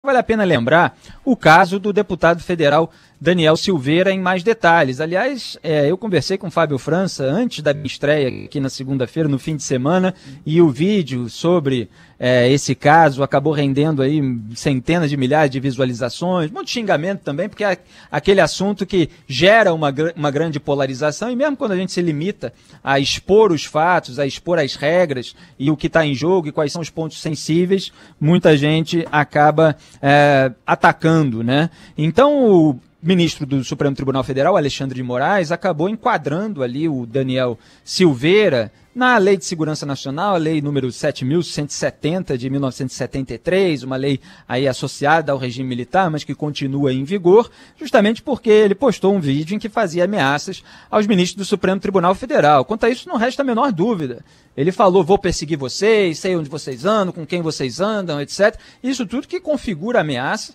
Vale a pena lembrar o caso do deputado federal Daniel Silveira em mais detalhes. Aliás, é, eu conversei com o Fábio França antes da minha estreia aqui na segunda-feira, no fim de semana, e o vídeo sobre é, esse caso acabou rendendo aí centenas de milhares de visualizações, muito xingamento também, porque é aquele assunto que gera uma, uma grande polarização, e mesmo quando a gente se limita a expor os fatos, a expor as regras e o que está em jogo e quais são os pontos sensíveis, muita gente acaba é, atacando, né? Então, ministro do Supremo Tribunal Federal, Alexandre de Moraes, acabou enquadrando ali o Daniel Silveira na Lei de Segurança Nacional, a lei número 7170 de 1973, uma lei aí associada ao regime militar, mas que continua em vigor, justamente porque ele postou um vídeo em que fazia ameaças aos ministros do Supremo Tribunal Federal. Quanto a isso, não resta a menor dúvida. Ele falou: vou perseguir vocês, sei onde vocês andam, com quem vocês andam, etc. Isso tudo que configura ameaça.